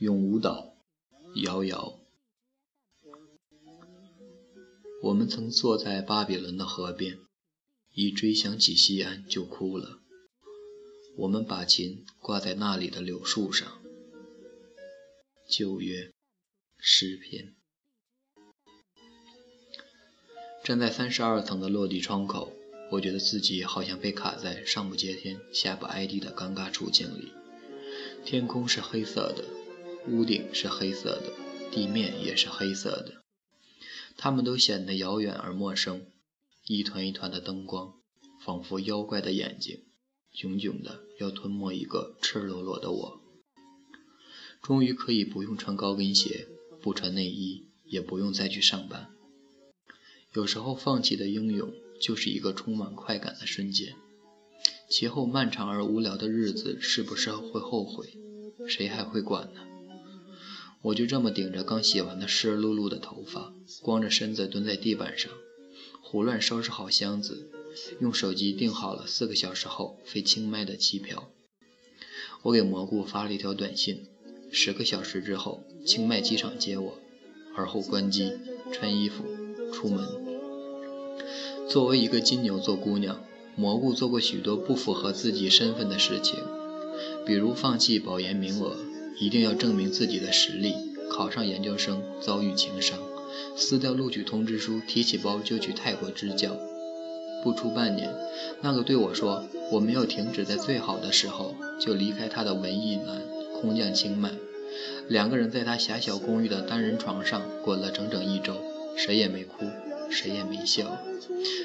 永无岛，遥遥。我们曾坐在巴比伦的河边，一追想起西安就哭了。我们把琴挂在那里的柳树上。旧约诗篇。站在三十二层的落地窗口，我觉得自己好像被卡在上不接天下不挨地的尴尬处境里。天空是黑色的。屋顶是黑色的，地面也是黑色的，它们都显得遥远而陌生。一团一团的灯光，仿佛妖怪的眼睛，炯炯的要吞没一个赤裸裸的我。终于可以不用穿高跟鞋，不穿内衣，也不用再去上班。有时候放弃的英勇，就是一个充满快感的瞬间。其后漫长而无聊的日子，是不是会后悔？谁还会管呢？我就这么顶着刚洗完的湿漉漉的头发，光着身子蹲在地板上，胡乱收拾好箱子，用手机订好了四个小时后飞清迈的机票。我给蘑菇发了一条短信：十个小时之后，清迈机场接我。而后关机，穿衣服，出门。作为一个金牛座姑娘，蘑菇做过许多不符合自己身份的事情，比如放弃保研名额。一定要证明自己的实力，考上研究生遭遇情伤，撕掉录取通知书，提起包就去泰国支教。不出半年，那个对我说我没有停止在最好的时候就离开他的文艺男空降清迈，两个人在他狭小公寓的单人床上滚了整整一周，谁也没哭，谁也没笑，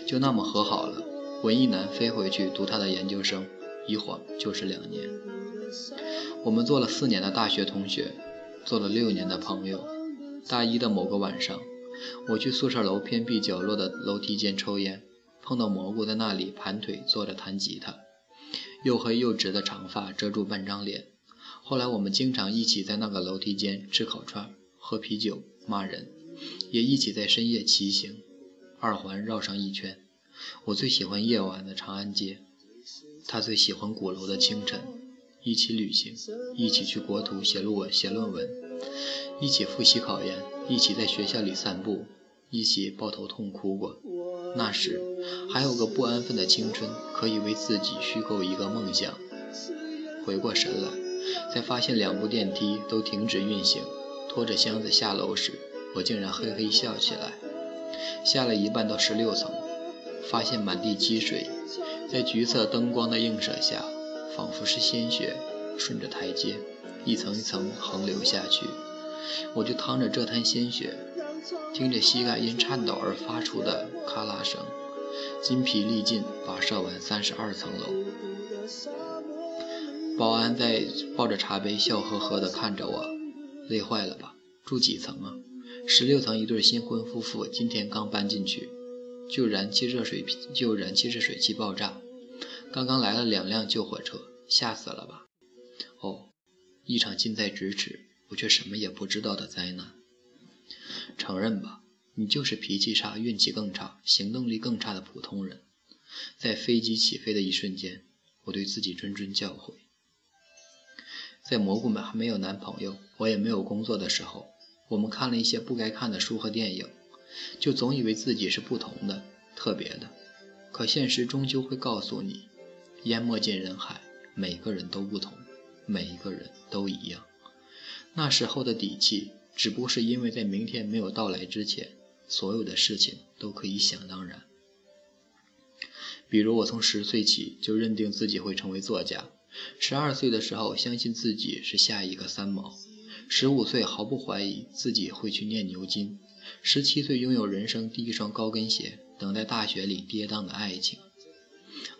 就那么和好了。文艺男飞回去读他的研究生，一晃就是两年。我们做了四年的大学同学，做了六年的朋友。大一的某个晚上，我去宿舍楼偏僻角落的楼梯间抽烟，碰到蘑菇在那里盘腿坐着弹吉他，又黑又直的长发遮住半张脸。后来我们经常一起在那个楼梯间吃烤串、喝啤酒、骂人，也一起在深夜骑行，二环绕上一圈。我最喜欢夜晚的长安街，他最喜欢鼓楼的清晨。一起旅行，一起去国图写论文，写论文，一起复习考研，一起在学校里散步，一起抱头痛哭过。那时还有个不安分的青春，可以为自己虚构一个梦想。回过神来，在发现两部电梯都停止运行，拖着箱子下楼时，我竟然嘿嘿笑起来。下了一半到十六层，发现满地积水，在橘色灯光的映射下。仿佛是鲜血顺着台阶一层一层横流下去，我就趟着这滩鲜血，听着膝盖因颤抖而发出的咔啦声，筋疲力尽跋涉完三十二层楼。保安在抱着茶杯笑呵呵地看着我，累坏了吧？住几层啊？十六层，一对新婚夫妇今天刚搬进去，就燃气热水就燃气热水器爆炸。刚刚来了两辆救火车，吓死了吧？哦，一场近在咫尺，我却什么也不知道的灾难。承认吧，你就是脾气差、运气更差、行动力更差的普通人。在飞机起飞的一瞬间，我对自己谆谆教诲。在蘑菇们还没有男朋友，我也没有工作的时候，我们看了一些不该看的书和电影，就总以为自己是不同的、特别的。可现实终究会告诉你。淹没进人海，每个人都不同，每一个人都一样。那时候的底气，只不过是因为在明天没有到来之前，所有的事情都可以想当然。比如，我从十岁起就认定自己会成为作家；十二岁的时候，相信自己是下一个三毛；十五岁毫不怀疑自己会去念牛津；十七岁拥有人生第一双高跟鞋，等待大学里跌宕的爱情。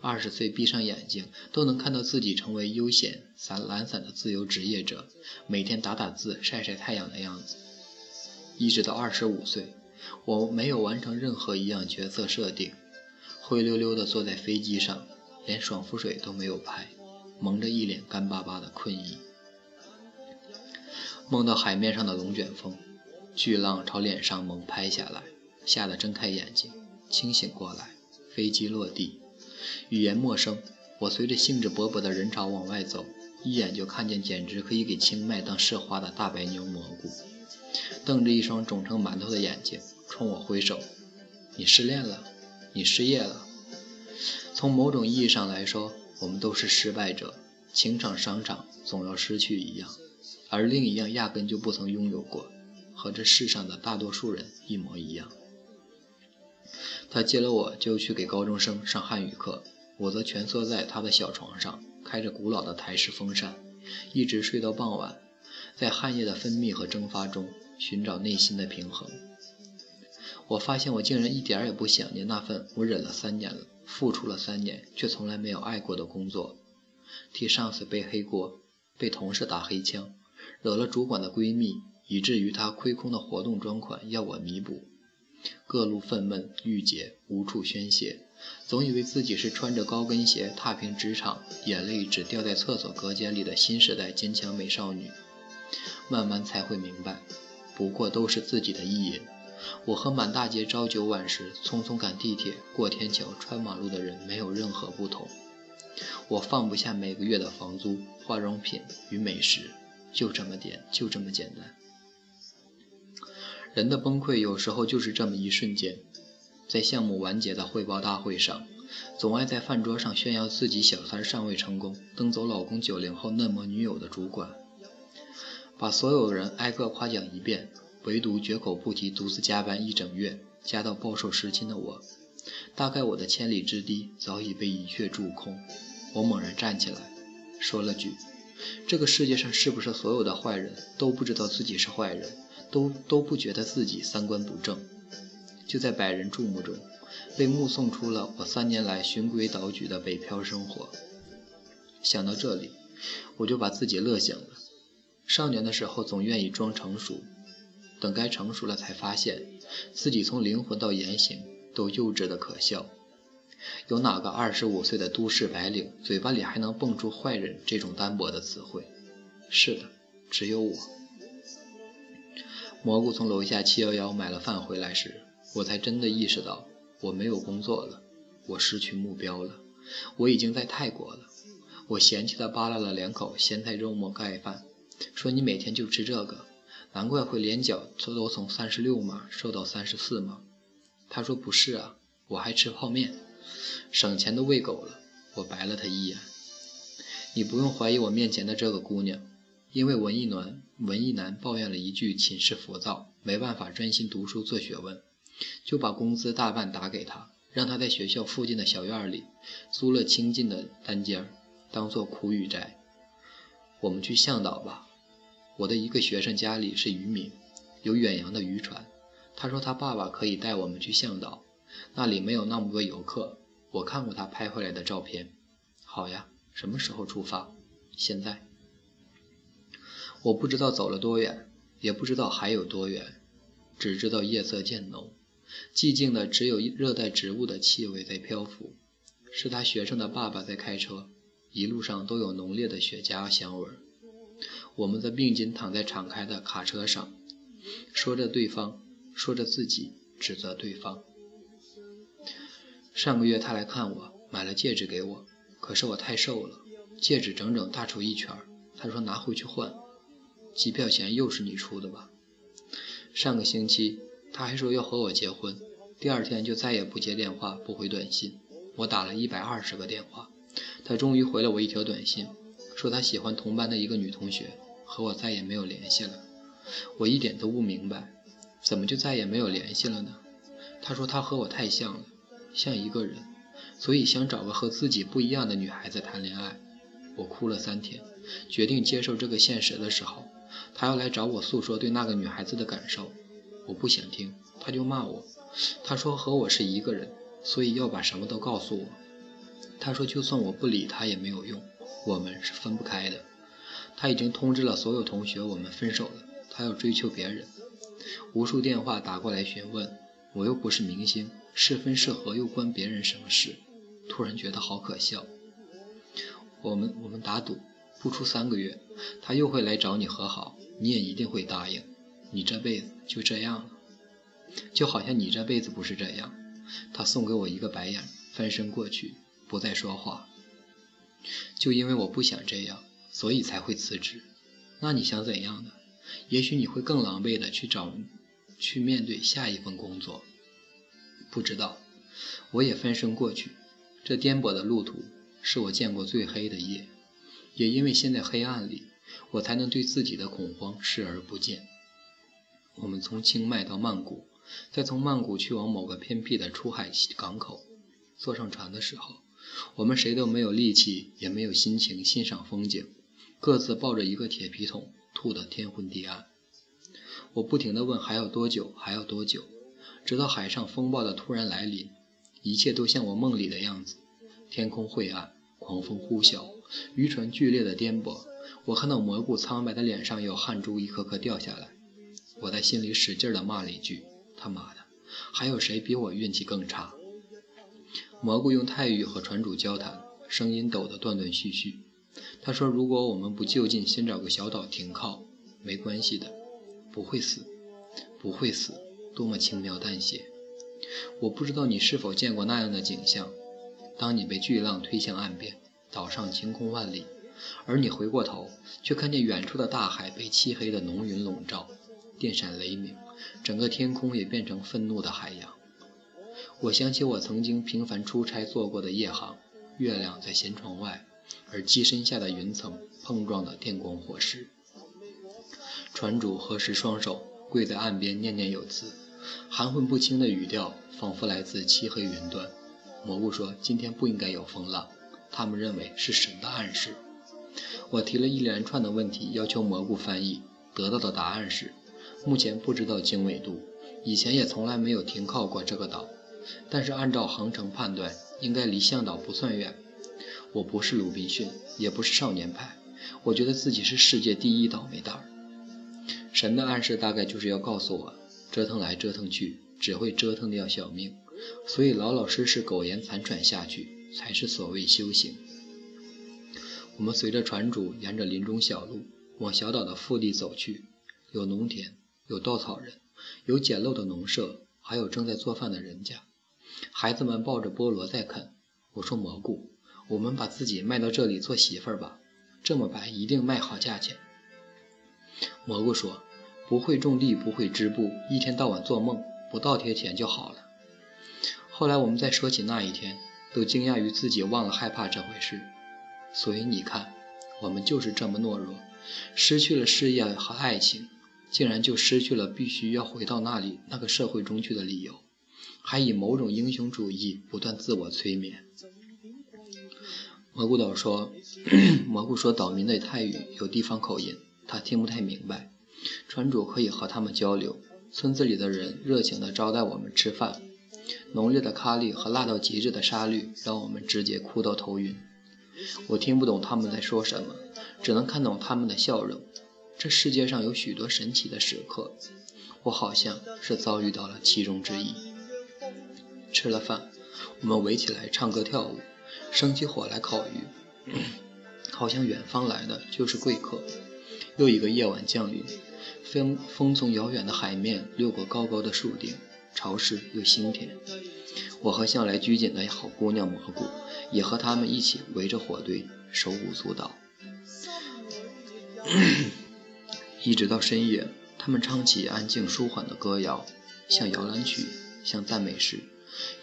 二十岁闭上眼睛都能看到自己成为悠闲散懒散的自由职业者，每天打打字晒晒太阳的样子。一直到二十五岁，我没有完成任何一样角色设定，灰溜溜地坐在飞机上，连爽肤水都没有拍，蒙着一脸干巴巴的困意。梦到海面上的龙卷风，巨浪朝脸上猛拍下来，吓得睁开眼睛，清醒过来，飞机落地。语言陌生，我随着兴致勃勃的人潮往外走，一眼就看见简直可以给清迈当市花的大白牛蘑菇，瞪着一双肿成馒头的眼睛冲我挥手：“你失恋了，你失业了。”从某种意义上来说，我们都是失败者，情场商场总要失去一样，而另一样压根就不曾拥有过，和这世上的大多数人一模一样。他接了我就去给高中生上汉语课，我则蜷缩在他的小床上，开着古老的台式风扇，一直睡到傍晚，在汗液的分泌和蒸发中寻找内心的平衡。我发现我竟然一点儿也不想念那份我忍了三年了、付出了三年却从来没有爱过的工作，替上司背黑锅，被同事打黑枪，惹了主管的闺蜜，以至于他亏空的活动专款要我弥补。各路愤懑郁结无处宣泄，总以为自己是穿着高跟鞋踏平职场，眼泪只掉在厕所隔间里的新时代坚强美少女。慢慢才会明白，不过都是自己的意淫。我和满大街朝九晚十、匆匆赶地铁、过天桥、穿马路的人没有任何不同。我放不下每个月的房租、化妆品与美食，就这么点，就这么简单。人的崩溃有时候就是这么一瞬间，在项目完结的汇报大会上，总爱在饭桌上炫耀自己小三尚未成功，蹬走老公九零后嫩模女友的主管，把所有人挨个夸奖一遍，唯独绝口不提独自加班一整月，加到暴瘦十斤的我。大概我的千里之堤早已被一跃注空，我猛然站起来，说了句：“这个世界上是不是所有的坏人都不知道自己是坏人？”都都不觉得自己三观不正，就在百人注目中，被目送出了我三年来循规蹈矩的北漂生活。想到这里，我就把自己乐醒了。少年的时候总愿意装成熟，等该成熟了，才发现自己从灵魂到言行都幼稚的可笑。有哪个二十五岁的都市白领嘴巴里还能蹦出“坏人”这种单薄的词汇？是的，只有我。蘑菇从楼下七幺幺买了饭回来时，我才真的意识到我没有工作了，我失去目标了，我已经在泰国了。我嫌弃地扒拉了两口咸菜肉末盖饭，说：“你每天就吃这个，难怪会连脚都从三十六码瘦到三十四码。”他说：“不是啊，我还吃泡面，省钱都喂狗了。”我白了他一眼：“你不用怀疑我面前的这个姑娘。”因为文艺男文艺男抱怨了一句寝室浮躁，没办法专心读书做学问，就把工资大半打给他，让他在学校附近的小院里租了清静的单间，当做苦雨斋。我们去向导吧。我的一个学生家里是渔民，有远洋的渔船。他说他爸爸可以带我们去向导，那里没有那么多游客。我看过他拍回来的照片。好呀，什么时候出发？现在。我不知道走了多远，也不知道还有多远，只知道夜色渐浓，寂静的只有热带植物的气味在漂浮。是他学生的爸爸在开车，一路上都有浓烈的雪茄香味。我们则并肩躺在敞开的卡车上，说着对方，说着自己，指责对方。上个月他来看我，买了戒指给我，可是我太瘦了，戒指整整大出一圈。他说拿回去换。机票钱又是你出的吧？上个星期他还说要和我结婚，第二天就再也不接电话不回短信。我打了一百二十个电话，他终于回了我一条短信，说他喜欢同班的一个女同学，和我再也没有联系了。我一点都不明白，怎么就再也没有联系了呢？他说他和我太像了，像一个人，所以想找个和自己不一样的女孩子谈恋爱。我哭了三天，决定接受这个现实的时候。他要来找我诉说对那个女孩子的感受，我不想听，他就骂我。他说和我是一个人，所以要把什么都告诉我。他说就算我不理他也没有用，我们是分不开的。他已经通知了所有同学我们分手了，他要追求别人。无数电话打过来询问，我又不是明星，是分是合又关别人什么事？突然觉得好可笑。我们我们打赌。不出三个月，他又会来找你和好，你也一定会答应。你这辈子就这样了，就好像你这辈子不是这样。他送给我一个白眼，翻身过去，不再说话。就因为我不想这样，所以才会辞职。那你想怎样呢？也许你会更狼狈的去找，去面对下一份工作。不知道，我也翻身过去。这颠簸的路途是我见过最黑的夜，也因为陷在黑暗里，我才能对自己的恐慌视而不见。我们从清迈到曼谷，再从曼谷去往某个偏僻的出海港口。坐上船的时候，我们谁都没有力气，也没有心情欣赏风景，各自抱着一个铁皮桶，吐得天昏地暗。我不停地问：“还要多久？还要多久？”直到海上风暴的突然来临，一切都像我梦里的样子。天空晦暗，狂风呼啸，渔船剧烈的颠簸。我看到蘑菇苍白的脸上有汗珠一颗颗掉下来。我在心里使劲地骂了一句：“他妈的，还有谁比我运气更差？”蘑菇用泰语和船主交谈，声音抖得断断续续。他说：“如果我们不就近先找个小岛停靠，没关系的，不会死，不会死。”多么轻描淡写！我不知道你是否见过那样的景象：当你被巨浪推向岸边，岛上晴空万里，而你回过头，却看见远处的大海被漆黑的浓云笼罩，电闪雷鸣，整个天空也变成愤怒的海洋。我想起我曾经频繁出差做过的夜航，月亮在舷窗外，而机身下的云层碰撞的电光火石。船主合十双手，跪在岸边念念有词。含混不清的语调，仿佛来自漆黑云端。蘑菇说：“今天不应该有风浪，他们认为是神的暗示。”我提了一连串的问题，要求蘑菇翻译，得到的答案是：目前不知道经纬度，以前也从来没有停靠过这个岛，但是按照航程判断，应该离向导不算远。我不是鲁滨逊，也不是少年派，我觉得自己是世界第一倒霉蛋儿。神的暗示大概就是要告诉我。折腾来折腾去，只会折腾掉小命，所以老老实实苟延残喘下去，才是所谓修行。我们随着船主沿着林中小路往小岛的腹地走去，有农田，有稻草人，有简陋的农舍，还有正在做饭的人家。孩子们抱着菠萝在啃。我说蘑菇，我们把自己卖到这里做媳妇儿吧，这么白一定卖好价钱。蘑菇说。不会种地，不会织布，一天到晚做梦，不倒贴钱就好了。后来我们再说起那一天，都惊讶于自己忘了害怕这回事。所以你看，我们就是这么懦弱，失去了事业和爱情，竟然就失去了必须要回到那里那个社会中去的理由，还以某种英雄主义不断自我催眠。蘑菇岛说，蘑菇说岛民的泰语有地方口音，他听不太明白。船主可以和他们交流。村子里的人热情地招待我们吃饭。浓烈的咖喱和辣到极致的沙律让我们直接哭到头晕。我听不懂他们在说什么，只能看懂他们的笑容。这世界上有许多神奇的时刻，我好像是遭遇到了其中之一。吃了饭，我们围起来唱歌跳舞，生起火来烤鱼，好像远方来的就是贵客。又一个夜晚降临。风风从遥远的海面掠过高高的树顶，潮湿又腥甜。我和向来拘谨的好姑娘蘑菇，也和他们一起围着火堆，手舞足蹈。一直到深夜，他们唱起安静舒缓的歌谣，像摇篮曲，像赞美诗，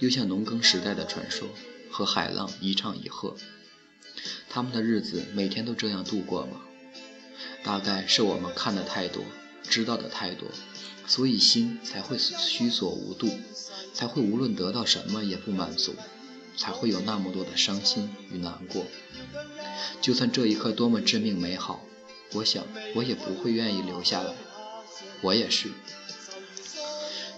又像农耕时代的传说，和海浪一唱一和。他们的日子每天都这样度过吗？大概是我们看的太多。知道的太多，所以心才会虚所无度，才会无论得到什么也不满足，才会有那么多的伤心与难过。就算这一刻多么致命美好，我想我也不会愿意留下来。我也是。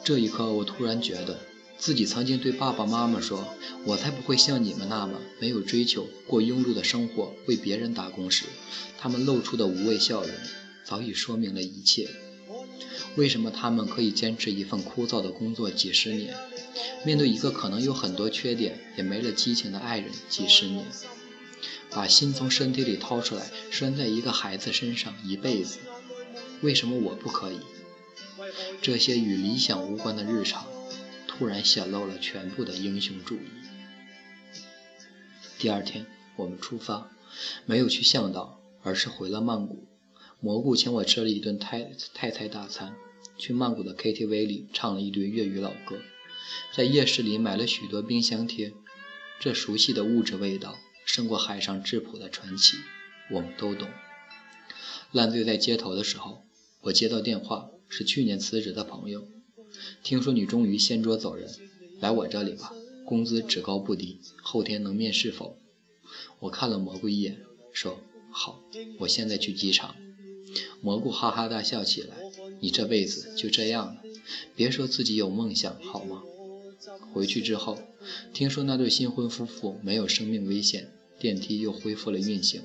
这一刻，我突然觉得自己曾经对爸爸妈妈说：“我才不会像你们那么没有追求，过庸碌的生活，为别人打工时，他们露出的无畏笑容，早已说明了一切。”为什么他们可以坚持一份枯燥的工作几十年，面对一个可能有很多缺点也没了激情的爱人几十年，把心从身体里掏出来拴在一个孩子身上一辈子？为什么我不可以？这些与理想无关的日常，突然显露了全部的英雄主义。第二天，我们出发，没有去向导，而是回了曼谷。蘑菇请我吃了一顿泰泰菜大餐，去曼谷的 KTV 里唱了一堆粤语老歌，在夜市里买了许多冰箱贴。这熟悉的物质味道，胜过海上质朴的传奇。我们都懂。烂醉在街头的时候，我接到电话，是去年辞职的朋友。听说你终于掀桌走人，来我这里吧，工资只高不低，后天能面试否？我看了蘑菇一眼，说好。我现在去机场。蘑菇哈哈大笑起来，你这辈子就这样了，别说自己有梦想好吗？回去之后，听说那对新婚夫妇没有生命危险，电梯又恢复了运行。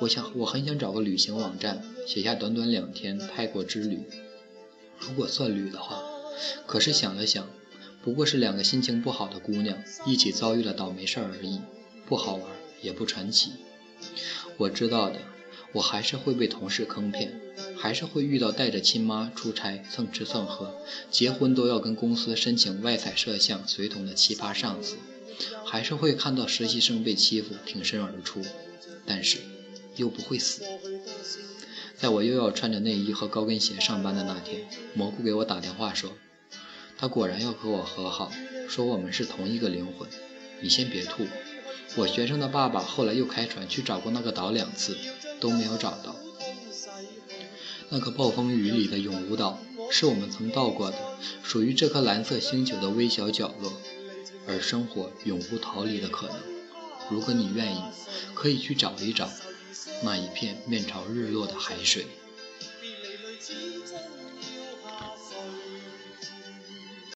我想，我很想找个旅行网站，写下短短两天泰国之旅，如果算旅的话。可是想了想，不过是两个心情不好的姑娘一起遭遇了倒霉事儿而已，不好玩也不传奇。我知道的，我还是会被同事坑骗，还是会遇到带着亲妈出差蹭吃蹭喝，结婚都要跟公司申请外采摄像随同的奇葩上司，还是会看到实习生被欺负挺身而出，但是。又不会死。在我又要穿着内衣和高跟鞋上班的那天，蘑菇给我打电话说，他果然要和我和好，说我们是同一个灵魂。你先别吐。我学生的爸爸后来又开船去找过那个岛两次，都没有找到。那个暴风雨里的永无岛，是我们曾到过的，属于这颗蓝色星球的微小角落，而生活永无逃离的可能。如果你愿意，可以去找一找。那一片面朝日落的海水。